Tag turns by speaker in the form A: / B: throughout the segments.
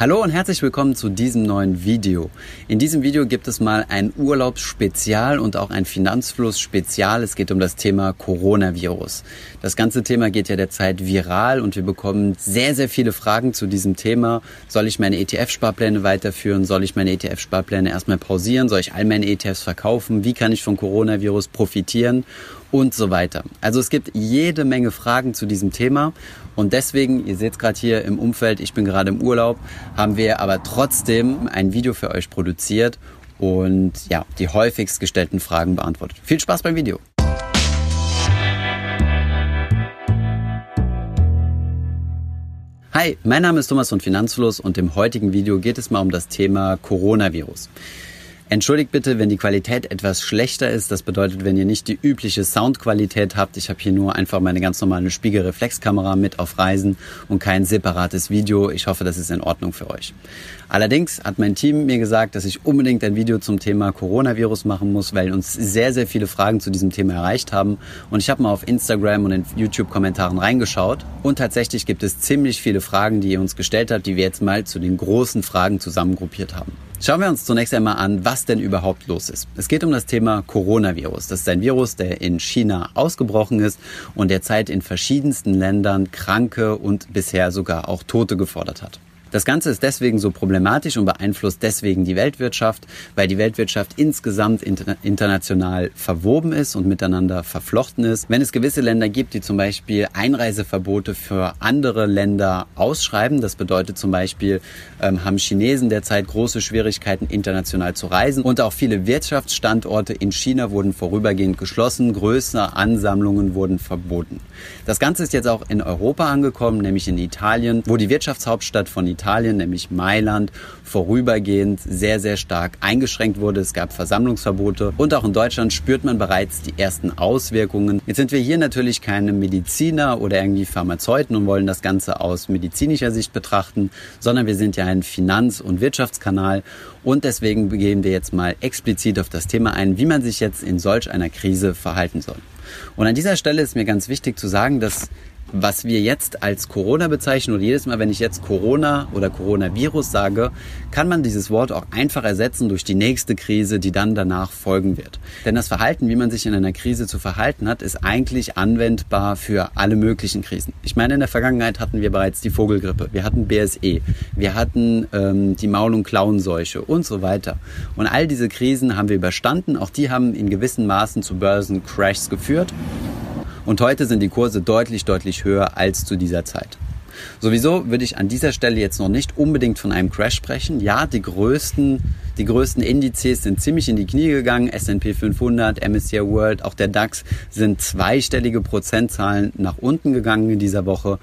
A: Hallo und herzlich willkommen zu diesem neuen Video. In diesem Video gibt es mal ein Urlaubsspezial und auch ein Finanzfluss-Spezial. Es geht um das Thema Coronavirus. Das ganze Thema geht ja derzeit viral und wir bekommen sehr, sehr viele Fragen zu diesem Thema. Soll ich meine ETF-Sparpläne weiterführen? Soll ich meine ETF-Sparpläne erstmal pausieren? Soll ich all meine ETFs verkaufen? Wie kann ich vom Coronavirus profitieren? Und so weiter. Also es gibt jede Menge Fragen zu diesem Thema und deswegen, ihr seht es gerade hier im Umfeld, ich bin gerade im Urlaub, haben wir aber trotzdem ein Video für euch produziert und ja, die häufigst gestellten Fragen beantwortet. Viel Spaß beim Video! Hi, mein Name ist Thomas von Finanzfluss und im heutigen Video geht es mal um das Thema Coronavirus. Entschuldigt bitte, wenn die Qualität etwas schlechter ist. Das bedeutet, wenn ihr nicht die übliche Soundqualität habt. Ich habe hier nur einfach meine ganz normale Spiegelreflexkamera mit auf Reisen und kein separates Video. Ich hoffe, das ist in Ordnung für euch. Allerdings hat mein Team mir gesagt, dass ich unbedingt ein Video zum Thema Coronavirus machen muss, weil uns sehr, sehr viele Fragen zu diesem Thema erreicht haben. Und ich habe mal auf Instagram und in YouTube-Kommentaren reingeschaut. Und tatsächlich gibt es ziemlich viele Fragen, die ihr uns gestellt habt, die wir jetzt mal zu den großen Fragen zusammengruppiert haben. Schauen wir uns zunächst einmal an, was denn überhaupt los ist. Es geht um das Thema Coronavirus. Das ist ein Virus, der in China ausgebrochen ist und derzeit in verschiedensten Ländern Kranke und bisher sogar auch Tote gefordert hat. Das Ganze ist deswegen so problematisch und beeinflusst deswegen die Weltwirtschaft, weil die Weltwirtschaft insgesamt inter international verwoben ist und miteinander verflochten ist. Wenn es gewisse Länder gibt, die zum Beispiel Einreiseverbote für andere Länder ausschreiben, das bedeutet zum Beispiel, ähm, haben Chinesen derzeit große Schwierigkeiten, international zu reisen und auch viele Wirtschaftsstandorte in China wurden vorübergehend geschlossen, größere Ansammlungen wurden verboten. Das Ganze ist jetzt auch in Europa angekommen, nämlich in Italien, wo die Wirtschaftshauptstadt von Italien Italien, nämlich Mailand, vorübergehend sehr, sehr stark eingeschränkt wurde. Es gab Versammlungsverbote und auch in Deutschland spürt man bereits die ersten Auswirkungen. Jetzt sind wir hier natürlich keine Mediziner oder irgendwie Pharmazeuten und wollen das Ganze aus medizinischer Sicht betrachten, sondern wir sind ja ein Finanz- und Wirtschaftskanal und deswegen begeben wir jetzt mal explizit auf das Thema ein, wie man sich jetzt in solch einer Krise verhalten soll. Und an dieser Stelle ist mir ganz wichtig zu sagen, dass was wir jetzt als Corona bezeichnen oder jedes Mal, wenn ich jetzt Corona oder Coronavirus sage, kann man dieses Wort auch einfach ersetzen durch die nächste Krise, die dann danach folgen wird. Denn das Verhalten, wie man sich in einer Krise zu verhalten hat, ist eigentlich anwendbar für alle möglichen Krisen. Ich meine, in der Vergangenheit hatten wir bereits die Vogelgrippe, wir hatten BSE, wir hatten ähm, die Maul- und Klauenseuche und so weiter. Und all diese Krisen haben wir überstanden. Auch die haben in gewissen Maßen zu Börsencrashs geführt. Und heute sind die Kurse deutlich, deutlich höher als zu dieser Zeit. Sowieso würde ich an dieser Stelle jetzt noch nicht unbedingt von einem Crash sprechen. Ja, die größten, die größten Indizes sind ziemlich in die Knie gegangen. S&P 500, MSCI World, auch der DAX sind zweistellige Prozentzahlen nach unten gegangen in dieser Woche.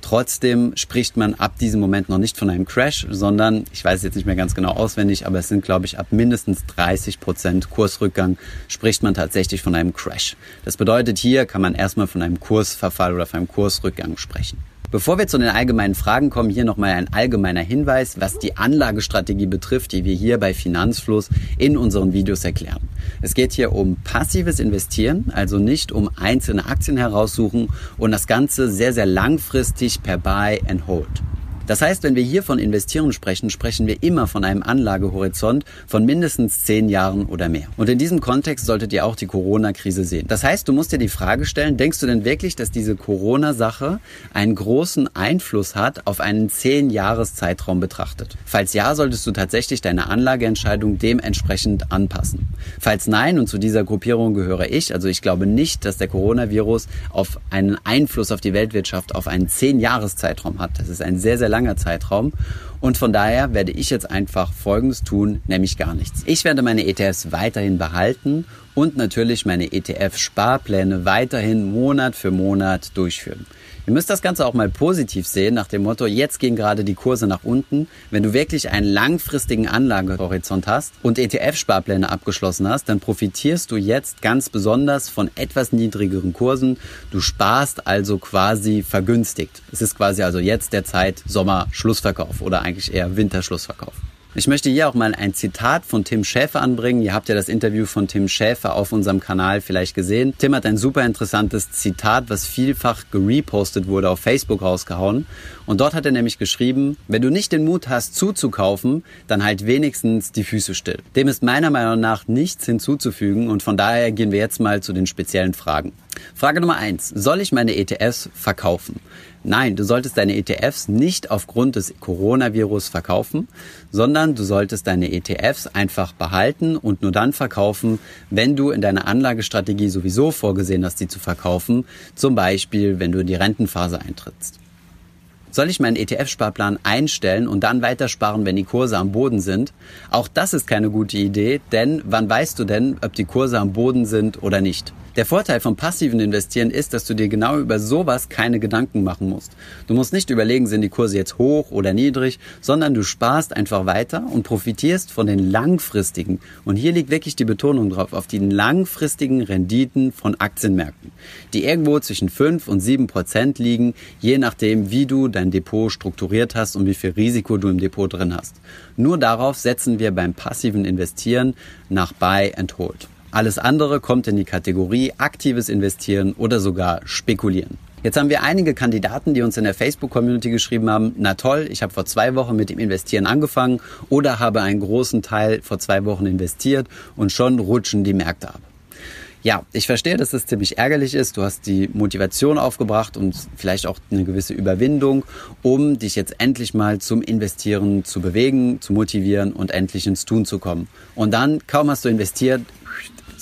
A: Trotzdem spricht man ab diesem Moment noch nicht von einem Crash, sondern, ich weiß jetzt nicht mehr ganz genau auswendig, aber es sind, glaube ich, ab mindestens 30 Prozent Kursrückgang spricht man tatsächlich von einem Crash. Das bedeutet, hier kann man erstmal von einem Kursverfall oder von einem Kursrückgang sprechen. Bevor wir zu den allgemeinen Fragen kommen, hier nochmal ein allgemeiner Hinweis, was die Anlagestrategie betrifft, die wir hier bei Finanzfluss in unseren Videos erklären. Es geht hier um passives Investieren, also nicht um einzelne Aktien heraussuchen und das Ganze sehr, sehr langfristig per Buy and Hold. Das heißt, wenn wir hier von Investieren sprechen, sprechen wir immer von einem Anlagehorizont von mindestens zehn Jahren oder mehr. Und in diesem Kontext solltet ihr auch die Corona-Krise sehen. Das heißt, du musst dir die Frage stellen, denkst du denn wirklich, dass diese Corona-Sache einen großen Einfluss hat auf einen zehn Jahres Zeitraum betrachtet? Falls ja, solltest du tatsächlich deine Anlageentscheidung dementsprechend anpassen. Falls nein, und zu dieser Gruppierung gehöre ich, also ich glaube nicht, dass der Coronavirus auf einen Einfluss auf die Weltwirtschaft auf einen zehn Jahres Zeitraum hat. Das ist ein sehr, sehr langer Zeitraum. Und von daher werde ich jetzt einfach Folgendes tun, nämlich gar nichts. Ich werde meine ETFs weiterhin behalten und natürlich meine ETF-Sparpläne weiterhin Monat für Monat durchführen. Ihr müsst das Ganze auch mal positiv sehen, nach dem Motto, jetzt gehen gerade die Kurse nach unten. Wenn du wirklich einen langfristigen Anlagehorizont hast und ETF-Sparpläne abgeschlossen hast, dann profitierst du jetzt ganz besonders von etwas niedrigeren Kursen. Du sparst also quasi vergünstigt. Es ist quasi also jetzt der Zeit Sommer-Schlussverkauf oder eigentlich eher Winterschlussverkauf. Ich möchte hier auch mal ein Zitat von Tim Schäfer anbringen. Ihr habt ja das Interview von Tim Schäfer auf unserem Kanal vielleicht gesehen. Tim hat ein super interessantes Zitat, was vielfach gerepostet wurde, auf Facebook rausgehauen. Und dort hat er nämlich geschrieben, wenn du nicht den Mut hast zuzukaufen, dann halt wenigstens die Füße still. Dem ist meiner Meinung nach nichts hinzuzufügen und von daher gehen wir jetzt mal zu den speziellen Fragen. Frage Nummer eins: Soll ich meine ETFs verkaufen? Nein, du solltest deine ETFs nicht aufgrund des Coronavirus verkaufen, sondern du solltest deine ETFs einfach behalten und nur dann verkaufen, wenn du in deiner Anlagestrategie sowieso vorgesehen hast, sie zu verkaufen, zum Beispiel wenn du in die Rentenphase eintrittst. Soll ich meinen ETF-Sparplan einstellen und dann weitersparen, wenn die Kurse am Boden sind? Auch das ist keine gute Idee, denn wann weißt du denn, ob die Kurse am Boden sind oder nicht? Der Vorteil vom passiven Investieren ist, dass du dir genau über sowas keine Gedanken machen musst. Du musst nicht überlegen, sind die Kurse jetzt hoch oder niedrig, sondern du sparst einfach weiter und profitierst von den langfristigen, und hier liegt wirklich die Betonung drauf, auf die langfristigen Renditen von Aktienmärkten, die irgendwo zwischen 5 und 7 Prozent liegen, je nachdem, wie du dein Depot strukturiert hast und wie viel Risiko du im Depot drin hast. Nur darauf setzen wir beim passiven Investieren nach Buy and Hold. Alles andere kommt in die Kategorie aktives Investieren oder sogar Spekulieren. Jetzt haben wir einige Kandidaten, die uns in der Facebook-Community geschrieben haben, na toll, ich habe vor zwei Wochen mit dem Investieren angefangen oder habe einen großen Teil vor zwei Wochen investiert und schon rutschen die Märkte ab. Ja, ich verstehe, dass es ziemlich ärgerlich ist. Du hast die Motivation aufgebracht und vielleicht auch eine gewisse Überwindung, um dich jetzt endlich mal zum Investieren zu bewegen, zu motivieren und endlich ins Tun zu kommen. Und dann, kaum hast du investiert,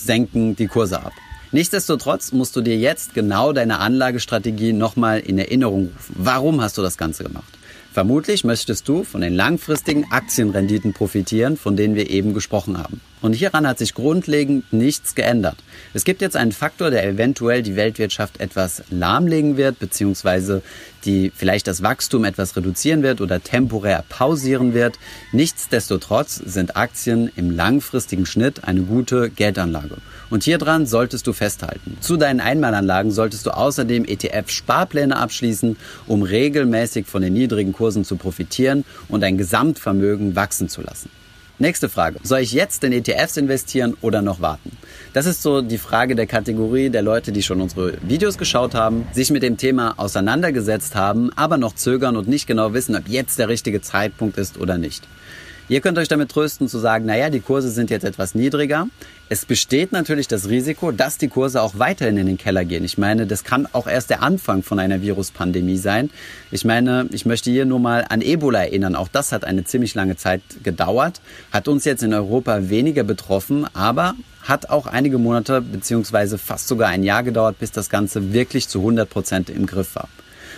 A: senken die Kurse ab. Nichtsdestotrotz musst du dir jetzt genau deine Anlagestrategie nochmal in Erinnerung rufen. Warum hast du das Ganze gemacht? Vermutlich möchtest du von den langfristigen Aktienrenditen profitieren, von denen wir eben gesprochen haben. Und hieran hat sich grundlegend nichts geändert. Es gibt jetzt einen Faktor, der eventuell die Weltwirtschaft etwas lahmlegen wird, beziehungsweise die vielleicht das Wachstum etwas reduzieren wird oder temporär pausieren wird. Nichtsdestotrotz sind Aktien im langfristigen Schnitt eine gute Geldanlage. Und hier dran solltest du festhalten. Zu deinen Einmalanlagen solltest du außerdem ETF-Sparpläne abschließen, um regelmäßig von den niedrigen Kursen zu profitieren und dein Gesamtvermögen wachsen zu lassen. Nächste Frage. Soll ich jetzt in ETFs investieren oder noch warten? Das ist so die Frage der Kategorie der Leute, die schon unsere Videos geschaut haben, sich mit dem Thema auseinandergesetzt haben, aber noch zögern und nicht genau wissen, ob jetzt der richtige Zeitpunkt ist oder nicht. Ihr könnt euch damit trösten zu sagen, naja, die Kurse sind jetzt etwas niedriger. Es besteht natürlich das Risiko, dass die Kurse auch weiterhin in den Keller gehen. Ich meine, das kann auch erst der Anfang von einer Viruspandemie sein. Ich meine, ich möchte hier nur mal an Ebola erinnern. Auch das hat eine ziemlich lange Zeit gedauert, hat uns jetzt in Europa weniger betroffen, aber hat auch einige Monate beziehungsweise fast sogar ein Jahr gedauert, bis das Ganze wirklich zu 100 Prozent im Griff war.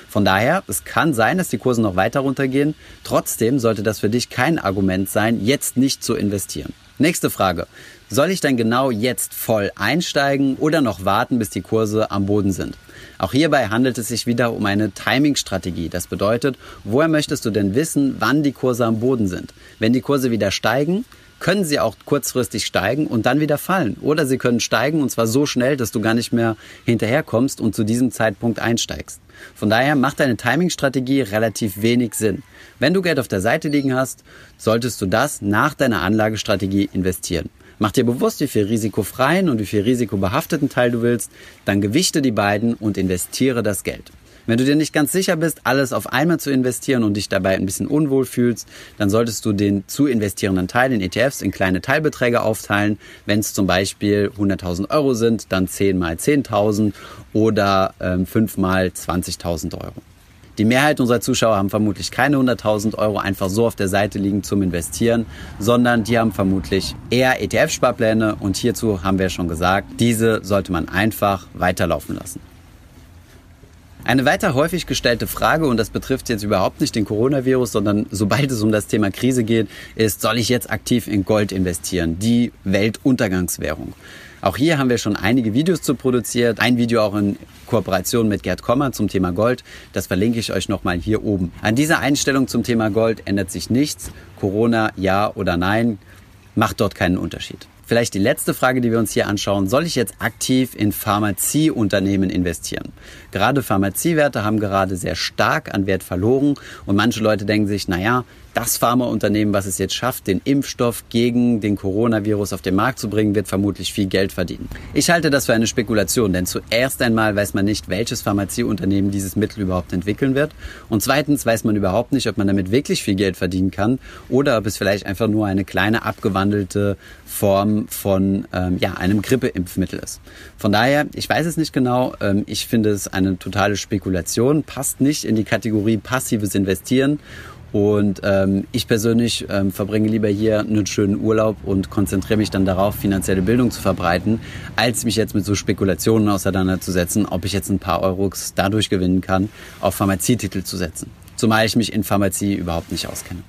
A: Von daher, es kann sein, dass die Kurse noch weiter runtergehen. Trotzdem sollte das für dich kein Argument sein, jetzt nicht zu investieren. Nächste Frage. Soll ich denn genau jetzt voll einsteigen oder noch warten, bis die Kurse am Boden sind? Auch hierbei handelt es sich wieder um eine Timing-Strategie. Das bedeutet, woher möchtest du denn wissen, wann die Kurse am Boden sind? Wenn die Kurse wieder steigen, können sie auch kurzfristig steigen und dann wieder fallen. Oder sie können steigen und zwar so schnell, dass du gar nicht mehr hinterherkommst und zu diesem Zeitpunkt einsteigst. Von daher macht deine Timing-Strategie relativ wenig Sinn. Wenn du Geld auf der Seite liegen hast, solltest du das nach deiner Anlagestrategie investieren. Mach dir bewusst, wie viel risikofreien und wie viel risikobehafteten Teil du willst, dann gewichte die beiden und investiere das Geld. Wenn du dir nicht ganz sicher bist, alles auf einmal zu investieren und dich dabei ein bisschen unwohl fühlst, dann solltest du den zu investierenden Teil in ETFs in kleine Teilbeträge aufteilen. Wenn es zum Beispiel 100.000 Euro sind, dann 10 mal 10.000 oder ähm, 5 mal 20.000 Euro. Die Mehrheit unserer Zuschauer haben vermutlich keine 100.000 Euro einfach so auf der Seite liegen zum Investieren, sondern die haben vermutlich eher ETF-Sparpläne und hierzu haben wir schon gesagt, diese sollte man einfach weiterlaufen lassen. Eine weiter häufig gestellte Frage, und das betrifft jetzt überhaupt nicht den Coronavirus, sondern sobald es um das Thema Krise geht, ist, soll ich jetzt aktiv in Gold investieren, die Weltuntergangswährung? Auch hier haben wir schon einige Videos zu produziert. Ein Video auch in Kooperation mit Gerd Kommer zum Thema Gold. Das verlinke ich euch nochmal hier oben. An dieser Einstellung zum Thema Gold ändert sich nichts. Corona, ja oder nein, macht dort keinen Unterschied. Vielleicht die letzte Frage, die wir uns hier anschauen. Soll ich jetzt aktiv in Pharmazieunternehmen investieren? Gerade Pharmaziewerte haben gerade sehr stark an Wert verloren und manche Leute denken sich, naja, das Pharmaunternehmen, was es jetzt schafft, den Impfstoff gegen den Coronavirus auf den Markt zu bringen, wird vermutlich viel Geld verdienen. Ich halte das für eine Spekulation, denn zuerst einmal weiß man nicht, welches Pharmazieunternehmen dieses Mittel überhaupt entwickeln wird. Und zweitens weiß man überhaupt nicht, ob man damit wirklich viel Geld verdienen kann oder ob es vielleicht einfach nur eine kleine abgewandelte Form von ähm, ja, einem Grippeimpfmittel ist. Von daher, ich weiß es nicht genau. Ähm, ich finde es eine totale Spekulation, passt nicht in die Kategorie passives Investieren. Und ähm, ich persönlich ähm, verbringe lieber hier einen schönen Urlaub und konzentriere mich dann darauf, finanzielle Bildung zu verbreiten, als mich jetzt mit so Spekulationen auseinanderzusetzen, ob ich jetzt ein paar Euros dadurch gewinnen kann, auf Pharmazietitel zu setzen. Zumal ich mich in Pharmazie überhaupt nicht auskenne.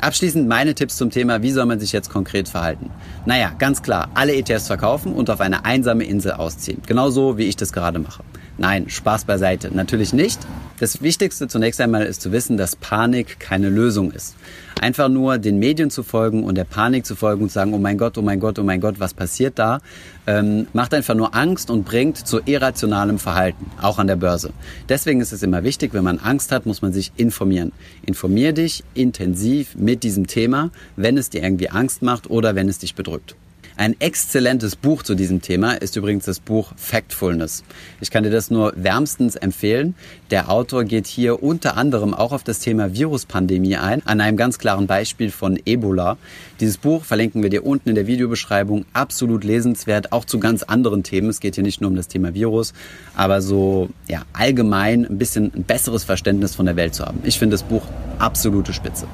A: Abschließend meine Tipps zum Thema, wie soll man sich jetzt konkret verhalten? Naja, ganz klar, alle ETFs verkaufen und auf eine einsame Insel ausziehen. Genauso wie ich das gerade mache. Nein, Spaß beiseite. Natürlich nicht. Das Wichtigste zunächst einmal ist zu wissen, dass Panik keine Lösung ist. Einfach nur den Medien zu folgen und der Panik zu folgen und zu sagen, oh mein Gott, oh mein Gott, oh mein Gott, was passiert da, ähm, macht einfach nur Angst und bringt zu irrationalem Verhalten, auch an der Börse. Deswegen ist es immer wichtig, wenn man Angst hat, muss man sich informieren. Informier dich intensiv mit diesem Thema, wenn es dir irgendwie Angst macht oder wenn es dich bedrückt. Ein exzellentes Buch zu diesem Thema ist übrigens das Buch Factfulness. Ich kann dir das nur wärmstens empfehlen. Der Autor geht hier unter anderem auch auf das Thema Viruspandemie ein, an einem ganz klaren Beispiel von Ebola. Dieses Buch verlinken wir dir unten in der Videobeschreibung. Absolut lesenswert, auch zu ganz anderen Themen. Es geht hier nicht nur um das Thema Virus, aber so ja, allgemein ein bisschen ein besseres Verständnis von der Welt zu haben. Ich finde das Buch absolute Spitze.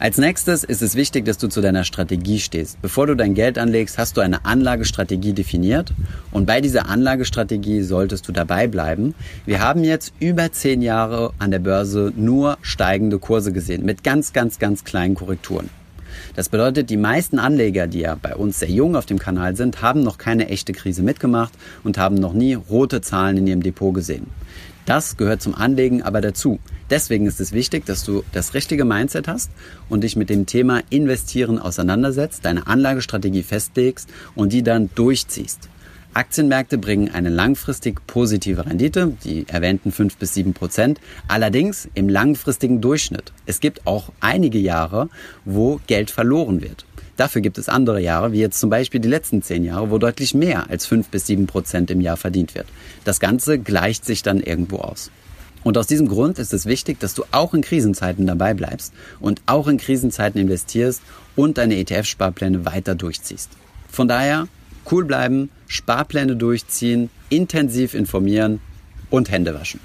A: Als nächstes ist es wichtig, dass du zu deiner Strategie stehst. Bevor du dein Geld anlegst, hast du eine Anlagestrategie definiert und bei dieser Anlagestrategie solltest du dabei bleiben. Wir haben jetzt über zehn Jahre an der Börse nur steigende Kurse gesehen mit ganz, ganz, ganz kleinen Korrekturen. Das bedeutet, die meisten Anleger, die ja bei uns sehr jung auf dem Kanal sind, haben noch keine echte Krise mitgemacht und haben noch nie rote Zahlen in ihrem Depot gesehen. Das gehört zum Anlegen aber dazu. Deswegen ist es wichtig, dass du das richtige Mindset hast und dich mit dem Thema Investieren auseinandersetzt, deine Anlagestrategie festlegst und die dann durchziehst. Aktienmärkte bringen eine langfristig positive Rendite, die erwähnten 5 bis 7 Prozent, allerdings im langfristigen Durchschnitt. Es gibt auch einige Jahre, wo Geld verloren wird. Dafür gibt es andere Jahre, wie jetzt zum Beispiel die letzten zehn Jahre, wo deutlich mehr als fünf bis sieben Prozent im Jahr verdient wird. Das Ganze gleicht sich dann irgendwo aus. Und aus diesem Grund ist es wichtig, dass du auch in Krisenzeiten dabei bleibst und auch in Krisenzeiten investierst und deine ETF-Sparpläne weiter durchziehst. Von daher cool bleiben, Sparpläne durchziehen, intensiv informieren und Hände waschen.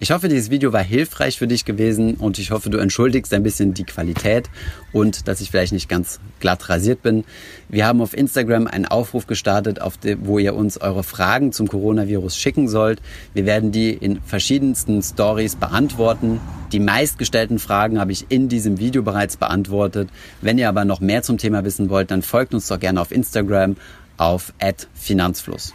A: Ich hoffe, dieses Video war hilfreich für dich gewesen und ich hoffe, du entschuldigst ein bisschen die Qualität und dass ich vielleicht nicht ganz glatt rasiert bin. Wir haben auf Instagram einen Aufruf gestartet, auf die, wo ihr uns eure Fragen zum Coronavirus schicken sollt. Wir werden die in verschiedensten Stories beantworten. Die meistgestellten Fragen habe ich in diesem Video bereits beantwortet. Wenn ihr aber noch mehr zum Thema wissen wollt, dann folgt uns doch gerne auf Instagram auf @finanzfluss.